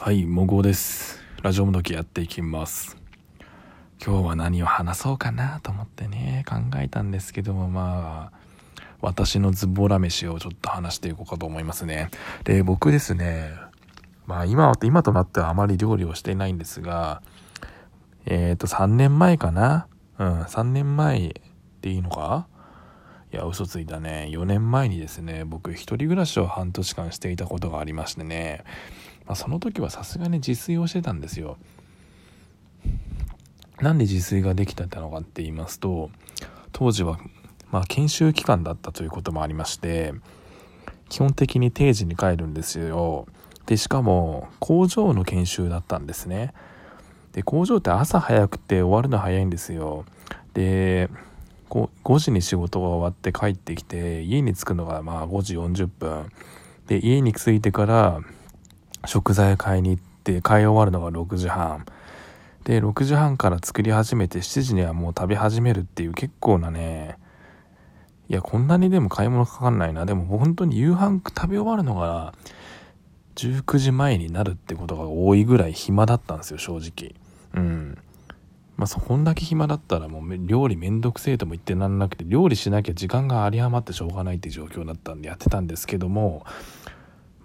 はい、もごです。ラジオもどきやっていきます。今日は何を話そうかなと思ってね、考えたんですけども、まあ、私のズボラ飯をちょっと話していこうかと思いますね。で、僕ですね、まあ今は、今となってはあまり料理をしていないんですが、えっ、と、3年前かな？うん、3年前でいいのか？いや、嘘ついたね。4年前にですね、僕一人暮らしを半年間していたことがありましてね、まあ、その時はさすがに自炊をしてたんですよ。なんで自炊ができてたのかって言いますと、当時は、まあ、研修期間だったということもありまして、基本的に定時に帰るんですよ。で、しかも、工場の研修だったんですね。で、工場って朝早くて終わるの早いんですよ。で、5時に仕事が終わって帰ってきて、家に着くのがまあ5時40分。で、家に着いてから、食材買いに行って買い終わるのが6時半。で6時半から作り始めて7時にはもう食べ始めるっていう結構なね。いやこんなにでも買い物かかんないな。でも本当に夕飯食べ終わるのが19時前になるってことが多いぐらい暇だったんですよ正直。うん。まあそこんだけ暇だったらもう料理めんどくせえとも言ってなんなくて料理しなきゃ時間が有り余ってしょうがないって状況だったんでやってたんですけども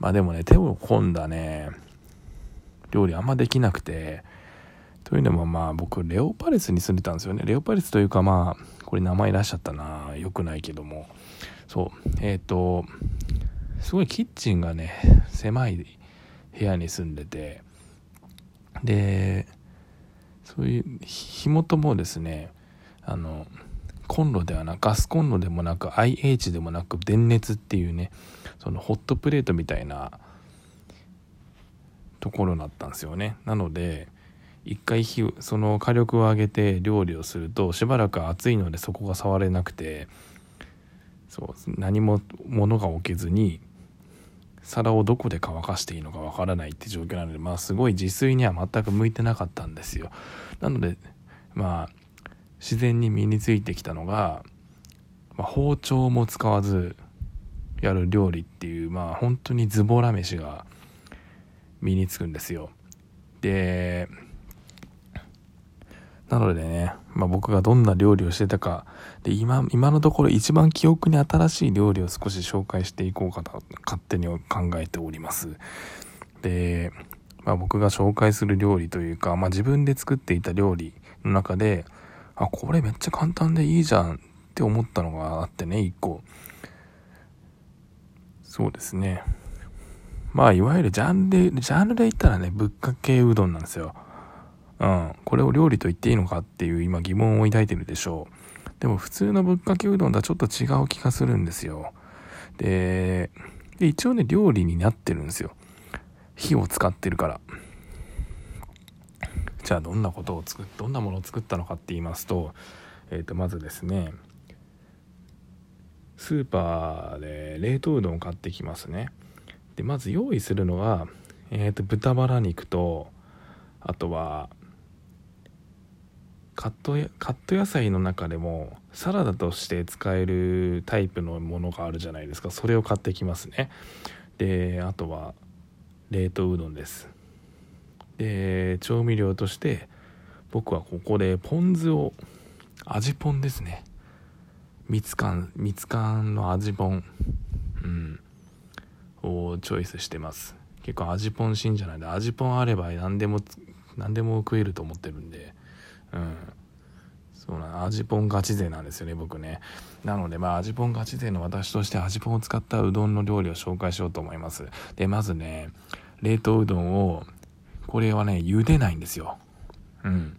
まあでもね、手を込んだね、料理あんまできなくて、というのもまあ僕、レオパレスに住んでたんですよね。レオパレスというかまあ、これ名前出しゃったな。よくないけども。そう。えっ、ー、と、すごいキッチンがね、狭い部屋に住んでて、で、そういう火元もですね、あの、コンロではなくガスコンロでもなく IH でもなく電熱っていうねそのホットプレートみたいなところだったんですよね。なので一回火その火力を上げて料理をするとしばらく熱いのでそこが触れなくてそう何も物が置けずに皿をどこで乾かしていいのかわからないって状況なのでまあすごい自炊には全く向いてなかったんですよ。なのでまあ自然に身についてきたのが、まあ、包丁も使わずやる料理っていうまあ本当にズボラ飯が身につくんですよでなのでね、まあ、僕がどんな料理をしてたかで今今のところ一番記憶に新しい料理を少し紹介していこうかと勝手に考えておりますで、まあ、僕が紹介する料理というか、まあ、自分で作っていた料理の中であ、これめっちゃ簡単でいいじゃんって思ったのがあってね、一個。そうですね。まあ、いわゆるジャンル、ジャンルで言ったらね、ぶっかけうどんなんですよ。うん。これを料理と言っていいのかっていう今疑問を抱いてるでしょう。でも普通のぶっかけうどんとはちょっと違う気がするんですよ。で、で一応ね、料理になってるんですよ。火を使ってるから。じゃあどんなことを作っどんなものを作ったのかって言いますと,、えー、とまずですねスーパーで冷凍うどんを買ってきますね。でまず用意するのが、えー、と豚バラ肉とあとはカットカット野菜の中でもサラダとして使えるタイプのものがあるじゃないですか。それを買ってきますね。であとは冷凍うどんです。で調味料として僕はここでポン酢を味ポンですね。蜜柑蜜柑の味ポンうんをチョイスしてます結構味ポン信者なんで味ポンあれば何でも何でも食えると思ってるんでうんそうな味ポンガチ勢なんですよね僕ねなのでまあ味ポンガチ勢の私として味ポンを使ったうどんの料理を紹介しようと思いますでまずね冷凍うどんをこれはね、茹でないんですよ。うん。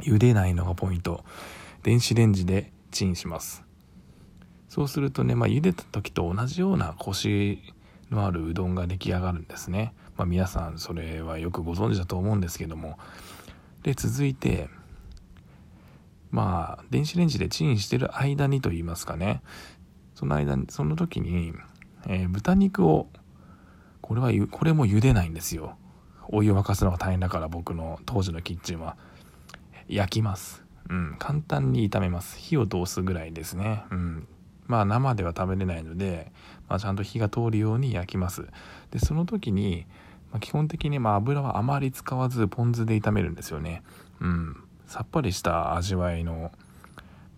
茹でないのがポイント。電子レンジでチンします。そうするとね、まあ、茹でた時と同じようなコシのあるうどんが出来上がるんですね。まあ、皆さんそれはよくご存知だと思うんですけども。で、続いて、まあ、電子レンジでチンしてる間にと言いますかね。その間に、その時に、えー、豚肉を、これは、これも茹でないんですよ。お湯を沸かすのが大変だから僕の当時のキッチンは焼きますうん簡単に炒めます。火を通すぐらいですね。うん。まあ生では食べれないので、まあ、ちゃんと火が通るように焼きます。でその時にまあ、基本的にま油はあまり使わずポン酢で炒めるんですよね。うん。さっぱりした味わいの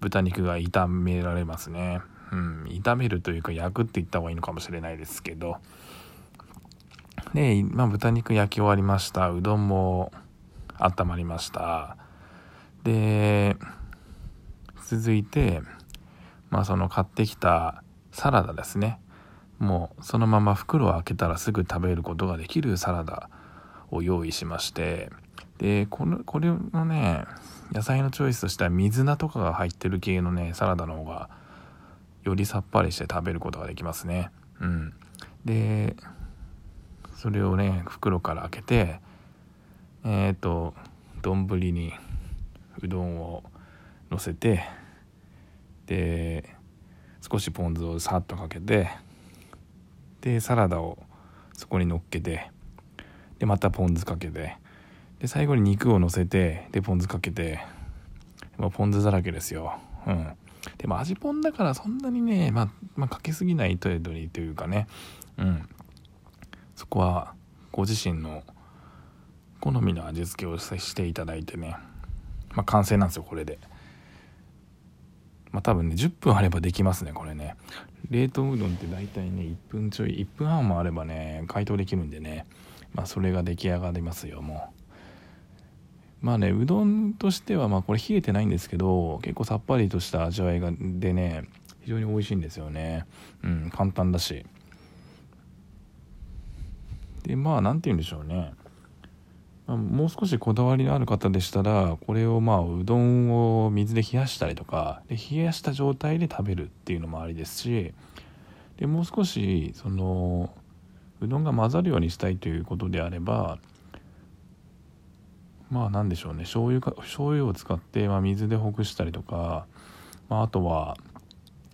豚肉が炒められますね。うん。炒めるというか焼くって言った方がいいのかもしれないですけど。で、まあ、豚肉焼き終わりました。うどんも温まりました。で続いてまあその買ってきたサラダですね。もうそのまま袋を開けたらすぐ食べることができるサラダを用意しまして。でこのこれのね野菜のチョイスとしては水菜とかが入ってる系のねサラダの方がよりさっぱりして食べることができますね。うん。でそれをね袋から開けてえっ、ー、と丼にうどんをのせてで少しポン酢をさっとかけてでサラダをそこに乗っけてでまたポン酢かけてで最後に肉を乗せてでポン酢かけて、まあ、ポン酢だらけですよ。うん。でも味ポンだからそんなにね、まあ、まあ、かけすぎない程度にというかね。うん。そこはご自身の好みの味付けをしていただいてね。まあ完成なんですよこれで。まあ多分ね10分あればできますねこれね。冷凍うどんって大体ね1分ちょい1分半もあればね解凍できるんでね。まあそれが出来上がりますよもう。まあねうどんとしてはまあこれ冷えてないんですけど結構さっぱりとした味わいがでね非常に美味しいんですよね。うん簡単だし。でまあ何て言うんでしょうね、もう少しこだわりのある方でしたらこれをまあうどんを水で冷やしたりとかで冷やした状態で食べるっていうのもありですしでもう少しそのうどんが混ざるようにしたいということであればまあ何でしょうね。醤油か醤油を使って、まあ、水でほぐしたりとか、まあ、あとは、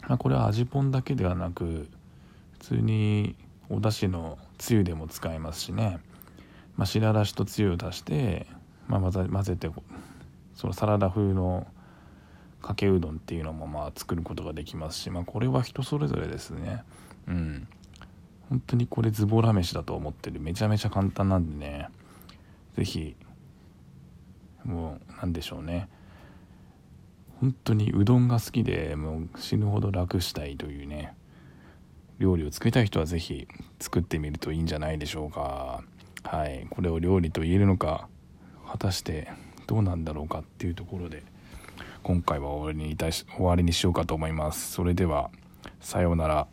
まあ、これは味ぽんだけではなく普通にお出汁のつゆでも使えますしね。まあ、白だしとつゆを足して、まあ、混ぜてそのサラダ風のかけうどんっていうのもまあ作ることができますし、まあ、これは人それぞれですね。うん。本当にこれズボラ飯だと思ってる。めちゃめちゃ簡単なんでね。是非もう何でしょうね。本当にうどんが好きでもう死ぬほど楽したいというね。料理を作りたい人は是非作ってみるといいんじゃないでしょうか。はい、これを料理と言えるのか果たしてどうなんだろうかっていうところで今回は終わりにいたし終わりにしようかと思います。それではさようなら。